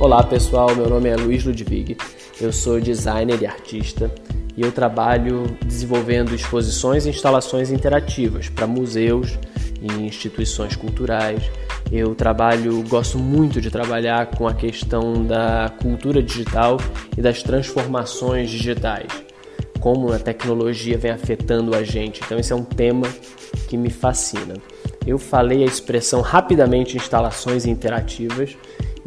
Olá pessoal, meu nome é Luiz Ludwig, eu sou designer e artista e eu trabalho desenvolvendo exposições e instalações interativas para museus e instituições culturais. Eu trabalho, gosto muito de trabalhar com a questão da cultura digital e das transformações digitais, como a tecnologia vem afetando a gente. Então esse é um tema que me fascina. Eu falei a expressão rapidamente instalações interativas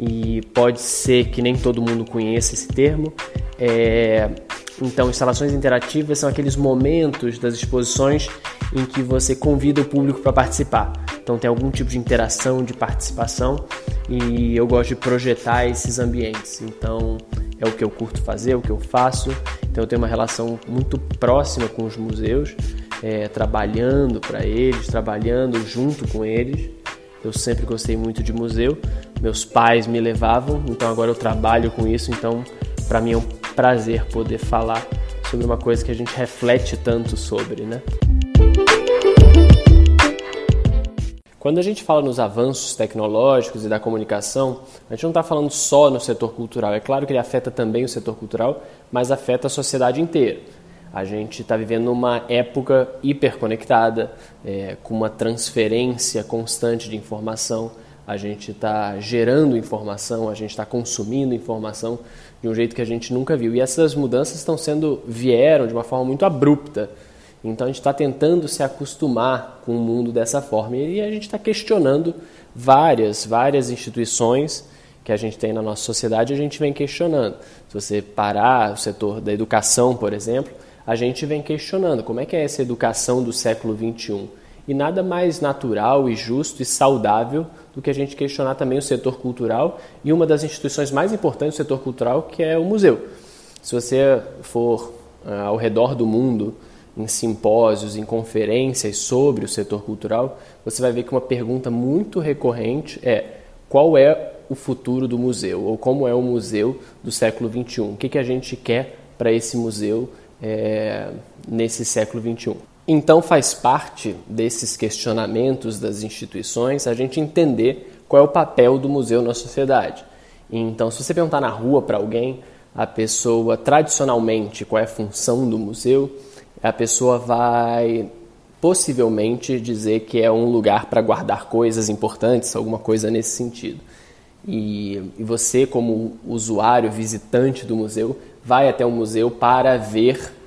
e pode ser que nem todo mundo conheça esse termo. É, então, instalações interativas são aqueles momentos das exposições em que você convida o público para participar. Então, tem algum tipo de interação, de participação e eu gosto de projetar esses ambientes. Então, é o que eu curto fazer, é o que eu faço. Então, eu tenho uma relação muito próxima com os museus, é, trabalhando para eles, trabalhando junto com eles. Eu sempre gostei muito de museu. Meus pais me levavam, então agora eu trabalho com isso. Então, para mim é um prazer poder falar sobre uma coisa que a gente reflete tanto sobre, né? Quando a gente fala nos avanços tecnológicos e da comunicação, a gente não está falando só no setor cultural. É claro que ele afeta também o setor cultural, mas afeta a sociedade inteira. A gente está vivendo uma época hiperconectada, é, com uma transferência constante de informação. A gente está gerando informação, a gente está consumindo informação de um jeito que a gente nunca viu. E essas mudanças estão sendo vieram de uma forma muito abrupta. Então a gente está tentando se acostumar com o mundo dessa forma e a gente está questionando várias, várias instituições que a gente tem na nossa sociedade. A gente vem questionando. Se você parar o setor da educação, por exemplo, a gente vem questionando como é que é essa educação do século 21 e nada mais natural e justo e saudável do que a gente questionar também o setor cultural e uma das instituições mais importantes do setor cultural, que é o museu. Se você for uh, ao redor do mundo, em simpósios, em conferências sobre o setor cultural, você vai ver que uma pergunta muito recorrente é qual é o futuro do museu ou como é o museu do século XXI? O que, que a gente quer para esse museu é, nesse século XXI? Então faz parte desses questionamentos das instituições a gente entender qual é o papel do museu na sociedade. Então, se você perguntar na rua para alguém, a pessoa tradicionalmente qual é a função do museu, a pessoa vai possivelmente dizer que é um lugar para guardar coisas importantes, alguma coisa nesse sentido. E, e, você, como usuário, visitante do museu, vai até o museu para ver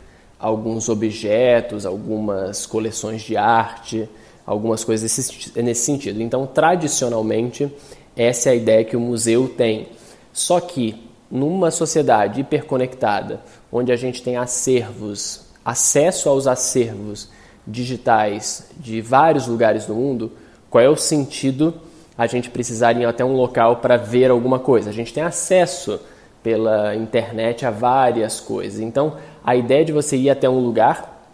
alguns objetos, algumas coleções de arte, algumas coisas nesse sentido. Então, tradicionalmente, essa é a ideia que o museu tem. Só que numa sociedade hiperconectada, onde a gente tem acervos, acesso aos acervos digitais de vários lugares do mundo, qual é o sentido a gente precisar ir até um local para ver alguma coisa? A gente tem acesso pela internet a várias coisas. Então, a ideia de você ir até um lugar,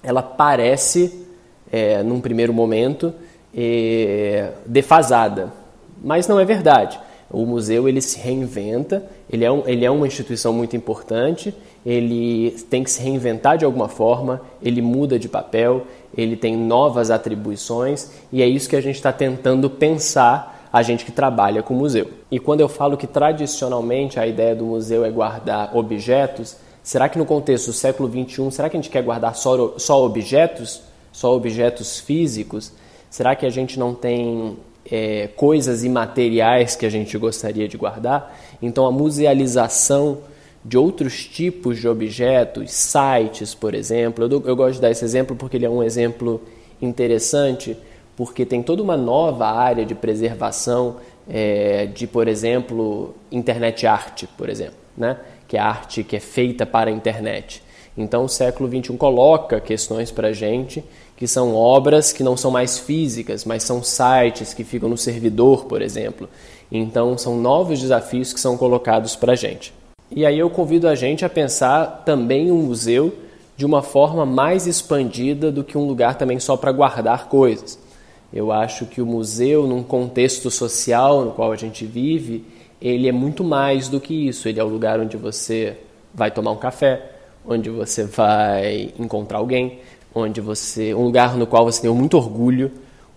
ela parece, é, num primeiro momento, é, defasada, mas não é verdade. O museu ele se reinventa, ele é, um, ele é uma instituição muito importante, ele tem que se reinventar de alguma forma, ele muda de papel, ele tem novas atribuições e é isso que a gente está tentando pensar a gente que trabalha com museu. E quando eu falo que tradicionalmente a ideia do museu é guardar objetos, será que no contexto do século XXI, será que a gente quer guardar só, só objetos? Só objetos físicos? Será que a gente não tem é, coisas imateriais que a gente gostaria de guardar? Então a musealização de outros tipos de objetos, sites, por exemplo. Eu, eu gosto de dar esse exemplo porque ele é um exemplo interessante porque tem toda uma nova área de preservação é, de, por exemplo, internet arte, por exemplo, né? que é arte que é feita para a internet. Então, o século XXI coloca questões para a gente que são obras que não são mais físicas, mas são sites que ficam no servidor, por exemplo. Então, são novos desafios que são colocados para a gente. E aí eu convido a gente a pensar também um museu de uma forma mais expandida do que um lugar também só para guardar coisas. Eu acho que o museu, num contexto social no qual a gente vive, ele é muito mais do que isso. Ele é o lugar onde você vai tomar um café, onde você vai encontrar alguém, onde você, um lugar no qual você tem muito orgulho,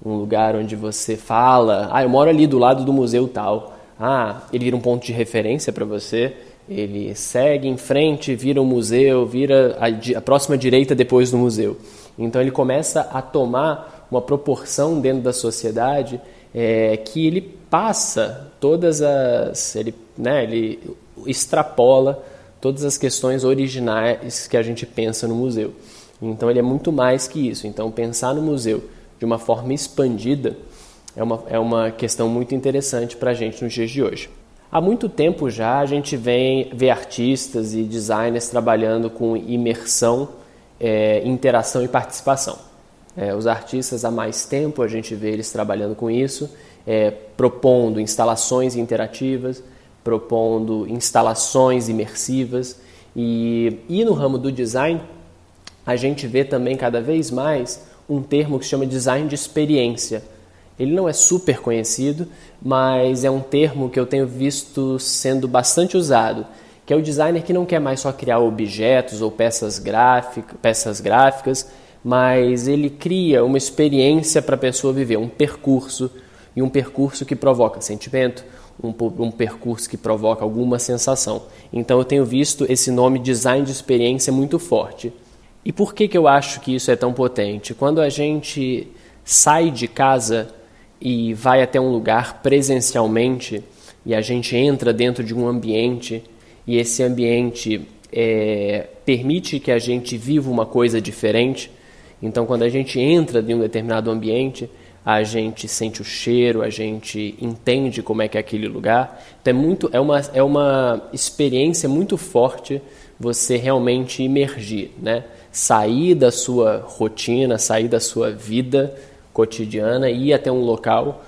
um lugar onde você fala, ah, eu moro ali do lado do museu tal, Ah, ele vira um ponto de referência para você, ele segue em frente, vira um museu, vira a, a próxima direita depois do museu. Então ele começa a tomar uma proporção dentro da sociedade é, que ele passa todas as. Ele, né, ele extrapola todas as questões originais que a gente pensa no museu. Então ele é muito mais que isso. Então pensar no museu de uma forma expandida é uma, é uma questão muito interessante para a gente nos dias de hoje. Há muito tempo já a gente vem ver artistas e designers trabalhando com imersão, é, interação e participação. É, os artistas há mais tempo a gente vê eles trabalhando com isso, é, propondo instalações interativas, propondo instalações imersivas. E, e no ramo do design a gente vê também cada vez mais um termo que se chama design de experiência. Ele não é super conhecido, mas é um termo que eu tenho visto sendo bastante usado, que é o designer que não quer mais só criar objetos ou peças, gráfica, peças gráficas, mas ele cria uma experiência para a pessoa viver, um percurso, e um percurso que provoca sentimento, um, um, percurso que provoca alguma sensação. Então eu tenho visto esse nome design de experiência muito forte. E por que, que eu acho que isso é tão potente? Quando a gente sai de casa e vai até um lugar presencialmente e a gente entra dentro de um ambiente e esse ambiente é, permite que a gente viva uma coisa diferente. Então, quando a gente entra em um determinado ambiente, a gente sente o cheiro, a gente entende como é que é aquele lugar. Então, é, muito, é, uma, é uma experiência muito forte você realmente imergir, né? sair da sua rotina, sair da sua vida cotidiana e ir até um local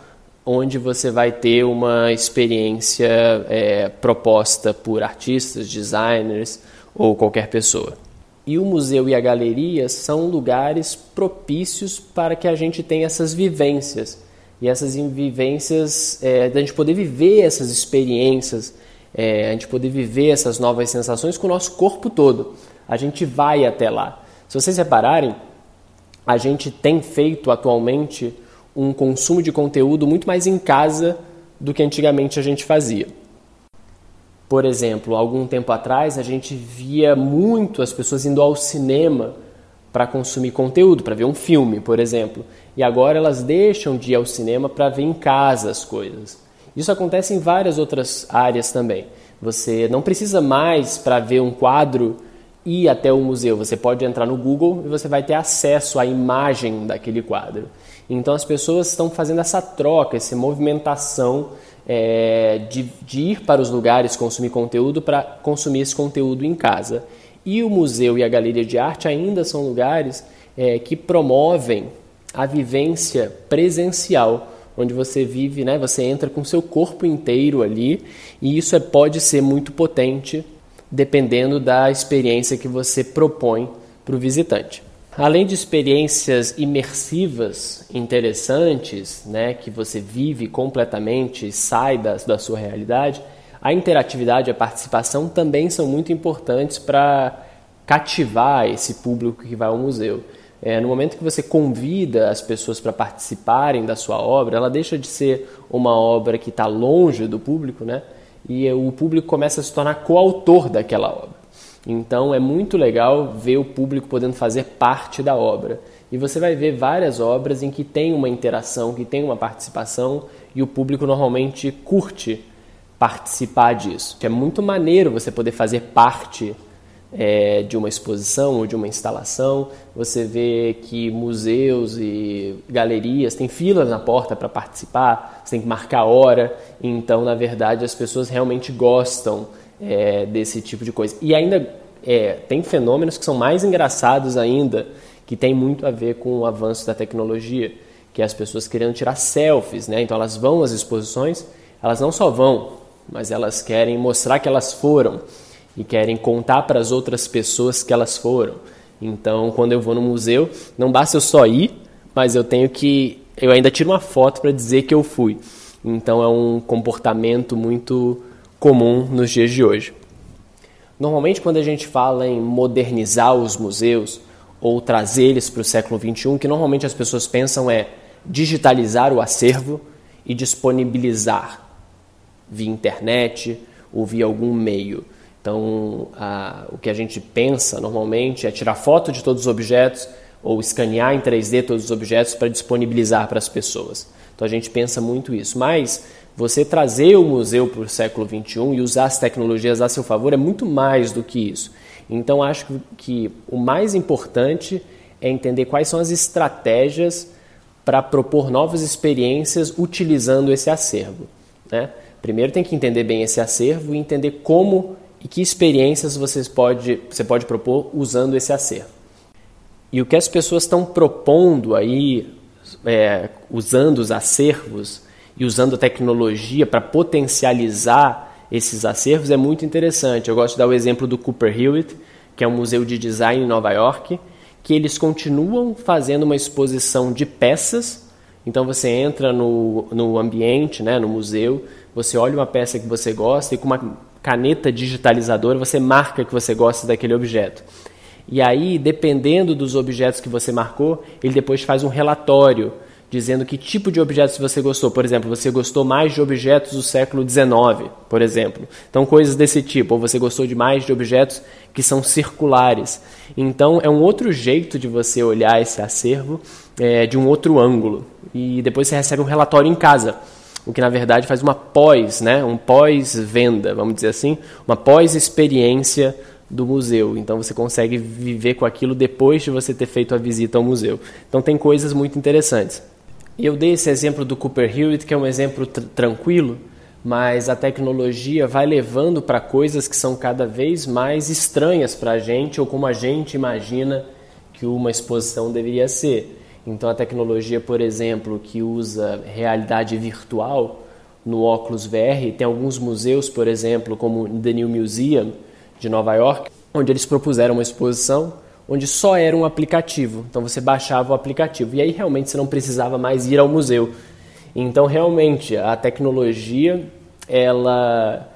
onde você vai ter uma experiência é, proposta por artistas, designers ou qualquer pessoa. E o museu e a galeria são lugares propícios para que a gente tenha essas vivências. E essas vivências, é, da gente poder viver essas experiências, é, a gente poder viver essas novas sensações com o nosso corpo todo. A gente vai até lá. Se vocês repararem, a gente tem feito atualmente um consumo de conteúdo muito mais em casa do que antigamente a gente fazia. Por exemplo, algum tempo atrás a gente via muito as pessoas indo ao cinema para consumir conteúdo, para ver um filme, por exemplo. E agora elas deixam de ir ao cinema para ver em casa as coisas. Isso acontece em várias outras áreas também. Você não precisa mais para ver um quadro ir até o museu. Você pode entrar no Google e você vai ter acesso à imagem daquele quadro. Então as pessoas estão fazendo essa troca, essa movimentação é, de, de ir para os lugares consumir conteúdo para consumir esse conteúdo em casa. E o museu e a galeria de arte ainda são lugares é, que promovem a vivência presencial, onde você vive, né, você entra com seu corpo inteiro ali, e isso é, pode ser muito potente dependendo da experiência que você propõe para o visitante. Além de experiências imersivas interessantes, né, que você vive completamente, sai da, da sua realidade, a interatividade e a participação também são muito importantes para cativar esse público que vai ao museu. É, no momento que você convida as pessoas para participarem da sua obra, ela deixa de ser uma obra que está longe do público, né? e o público começa a se tornar coautor daquela obra. Então é muito legal ver o público podendo fazer parte da obra. E você vai ver várias obras em que tem uma interação, que tem uma participação e o público normalmente curte participar disso. É muito maneiro você poder fazer parte é, de uma exposição ou de uma instalação. Você vê que museus e galerias têm filas na porta para participar, você tem que marcar a hora. Então, na verdade, as pessoas realmente gostam é, desse tipo de coisa. E ainda é, tem fenômenos que são mais engraçados ainda, que tem muito a ver com o avanço da tecnologia, que é as pessoas querendo tirar selfies, né? Então elas vão às exposições, elas não só vão, mas elas querem mostrar que elas foram e querem contar para as outras pessoas que elas foram. Então, quando eu vou no museu, não basta eu só ir, mas eu tenho que eu ainda tiro uma foto para dizer que eu fui. Então, é um comportamento muito comum nos dias de hoje. Normalmente, quando a gente fala em modernizar os museus ou trazer eles para o século XXI, que normalmente as pessoas pensam é digitalizar o acervo e disponibilizar via internet ou via algum meio. Então, a, o que a gente pensa normalmente é tirar foto de todos os objetos ou escanear em 3D todos os objetos para disponibilizar para as pessoas. Então, a gente pensa muito isso. Mas você trazer o museu para o século XXI e usar as tecnologias a seu favor é muito mais do que isso. Então, acho que o mais importante é entender quais são as estratégias para propor novas experiências utilizando esse acervo. Né? Primeiro tem que entender bem esse acervo e entender como e que experiências você pode, você pode propor usando esse acervo. E o que as pessoas estão propondo aí, é, usando os acervos e usando a tecnologia para potencializar esses acervos é muito interessante. Eu gosto de dar o exemplo do Cooper Hewitt, que é um museu de design em Nova York, que eles continuam fazendo uma exposição de peças. Então você entra no, no ambiente, né, no museu, você olha uma peça que você gosta e com uma caneta digitalizadora você marca que você gosta daquele objeto. E aí, dependendo dos objetos que você marcou, ele depois faz um relatório dizendo que tipo de objetos você gostou. Por exemplo, você gostou mais de objetos do século XIX, por exemplo. Então, coisas desse tipo. Ou você gostou de mais de objetos que são circulares. Então, é um outro jeito de você olhar esse acervo é, de um outro ângulo. E depois você recebe um relatório em casa. O que na verdade faz uma pós, né? um pós-venda, vamos dizer assim, uma pós-experiência do museu. Então você consegue viver com aquilo depois de você ter feito a visita ao museu. Então tem coisas muito interessantes. Eu dei esse exemplo do Cooper Hewitt, que é um exemplo tr tranquilo, mas a tecnologia vai levando para coisas que são cada vez mais estranhas para a gente ou como a gente imagina que uma exposição deveria ser. Então a tecnologia, por exemplo, que usa realidade virtual no óculos VR, tem alguns museus, por exemplo, como The New Museum de Nova York, onde eles propuseram uma exposição onde só era um aplicativo. Então você baixava o aplicativo e aí realmente você não precisava mais ir ao museu. Então realmente a tecnologia ela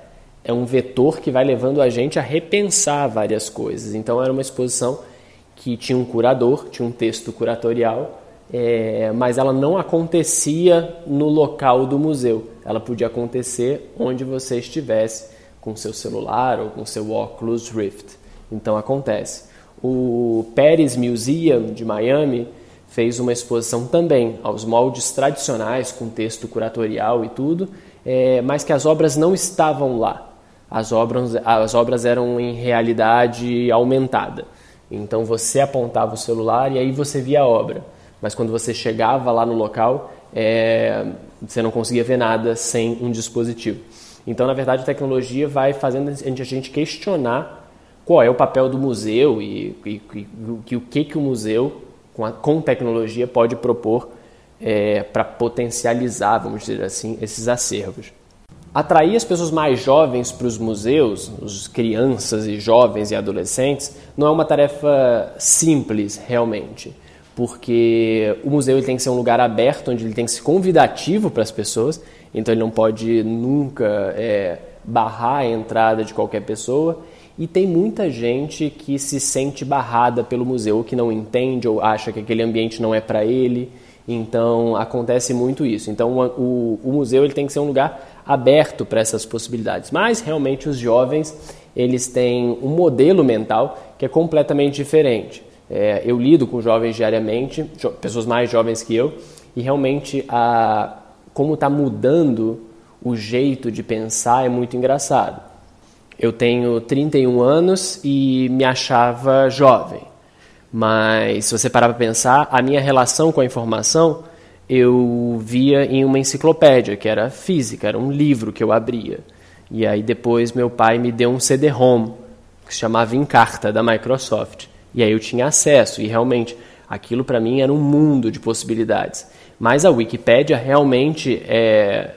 é um vetor que vai levando a gente a repensar várias coisas. Então era uma exposição que tinha um curador, tinha um texto curatorial, é, mas ela não acontecia no local do museu. Ela podia acontecer onde você estivesse com seu celular ou com seu Oculus Rift. Então acontece. O Paris Museum de Miami fez uma exposição também aos moldes tradicionais, com texto curatorial e tudo, é, mas que as obras não estavam lá. As obras, as obras eram em realidade aumentada. Então você apontava o celular e aí você via a obra. Mas quando você chegava lá no local, é, você não conseguia ver nada sem um dispositivo. Então, na verdade, a tecnologia vai fazendo a gente questionar qual é o papel do museu e, e, e o que, que o museu, com, a, com tecnologia, pode propor é, para potencializar, vamos dizer assim, esses acervos. Atrair as pessoas mais jovens para os museus, as crianças e jovens e adolescentes, não é uma tarefa simples, realmente, porque o museu tem que ser um lugar aberto, onde ele tem que ser convidativo para as pessoas, então ele não pode nunca é, barrar a entrada de qualquer pessoa e tem muita gente que se sente barrada pelo museu, que não entende ou acha que aquele ambiente não é para ele. Então acontece muito isso. Então o, o museu ele tem que ser um lugar aberto para essas possibilidades. Mas realmente os jovens eles têm um modelo mental que é completamente diferente. É, eu lido com jovens diariamente, pessoas mais jovens que eu, e realmente a, como está mudando o jeito de pensar é muito engraçado. Eu tenho 31 anos e me achava jovem. Mas se você parar para pensar, a minha relação com a informação eu via em uma enciclopédia, que era física, era um livro que eu abria. E aí depois meu pai me deu um CD-ROM, que se chamava Encarta, da Microsoft. E aí eu tinha acesso, e realmente aquilo para mim era um mundo de possibilidades. Mas a Wikipédia realmente é,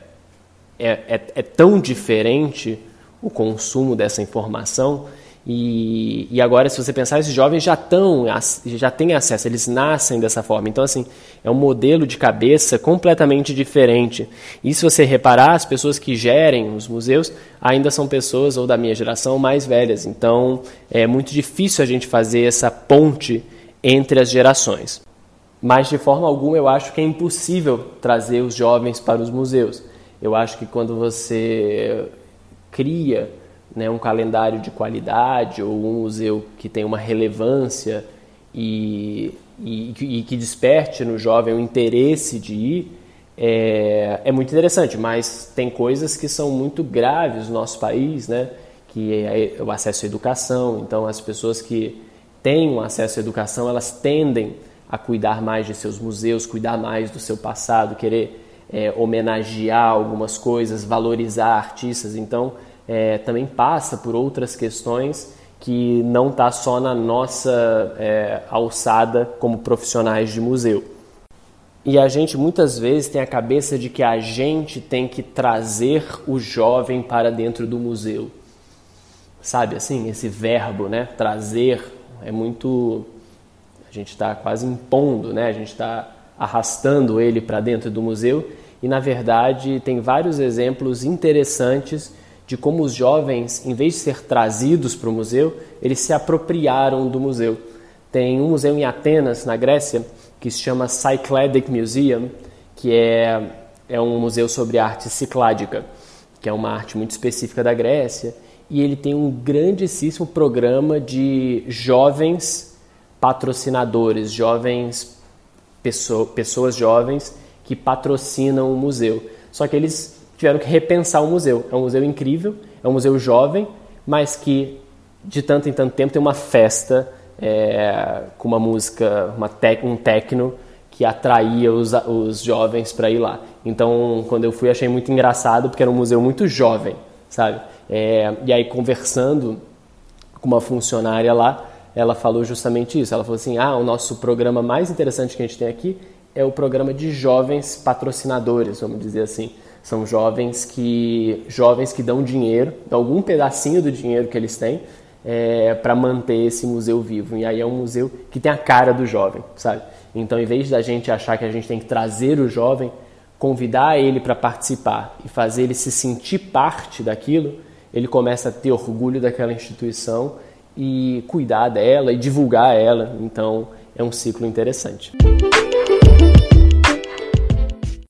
é, é, é tão diferente o consumo dessa informação. E, e agora, se você pensar, esses jovens já, estão, já têm acesso, eles nascem dessa forma. Então, assim, é um modelo de cabeça completamente diferente. E se você reparar, as pessoas que gerem os museus ainda são pessoas, ou da minha geração, mais velhas. Então, é muito difícil a gente fazer essa ponte entre as gerações. Mas, de forma alguma, eu acho que é impossível trazer os jovens para os museus Eu acho que quando você cria né, um calendário de qualidade ou um museu que tem uma relevância e, e, e que desperte no jovem o interesse de ir, é, é, muito interessante, mas tem coisas que são muito graves no nosso país, né? que é o acesso à educação. Então, as pessoas que têm um acesso à educação, elas tendem a cuidar mais de seus museus, cuidar mais do seu passado, querer é, homenagear algumas coisas, valorizar artistas. Então, é, também passa por outras questões que não está só na nossa é, alçada como profissionais de museu. E a gente muitas vezes tem a cabeça de que a gente tem que trazer o jovem para dentro do museu. Sabe assim, esse verbo, né? Trazer é muito. A gente está quase impondo, né? A gente está arrastando ele para dentro do museu. E na verdade tem vários exemplos interessantes de como os jovens, em vez de ser trazidos para o museu, eles se apropriaram do museu. Tem um museu em Atenas, na Grécia, que se chama Cycladic Museum, que é, é um museu sobre arte cicládica, que é uma arte muito específica da Grécia e ele tem um grandíssimo programa de jovens patrocinadores, jovens pessoas jovens que patrocinam o museu. Só que eles tiveram que repensar o museu. É um museu incrível, é um museu jovem, mas que de tanto em tanto tempo tem uma festa é, com uma música, uma tec, um techno que atraía os, os jovens para ir lá. Então, quando eu fui, achei muito engraçado porque era um museu muito jovem, sabe? É, e aí, conversando com uma funcionária lá, ela falou justamente isso. Ela falou assim: ah, o nosso programa mais interessante que a gente tem aqui é o programa de jovens patrocinadores, vamos dizer assim. São jovens que jovens que dão dinheiro, algum pedacinho do dinheiro que eles têm, é, para manter esse museu vivo. E aí é um museu que tem a cara do jovem, sabe? Então, em vez da gente achar que a gente tem que trazer o jovem, convidar ele para participar e fazer ele se sentir parte daquilo, ele começa a ter orgulho daquela instituição e cuidar dela e divulgar ela. Então, é um ciclo interessante.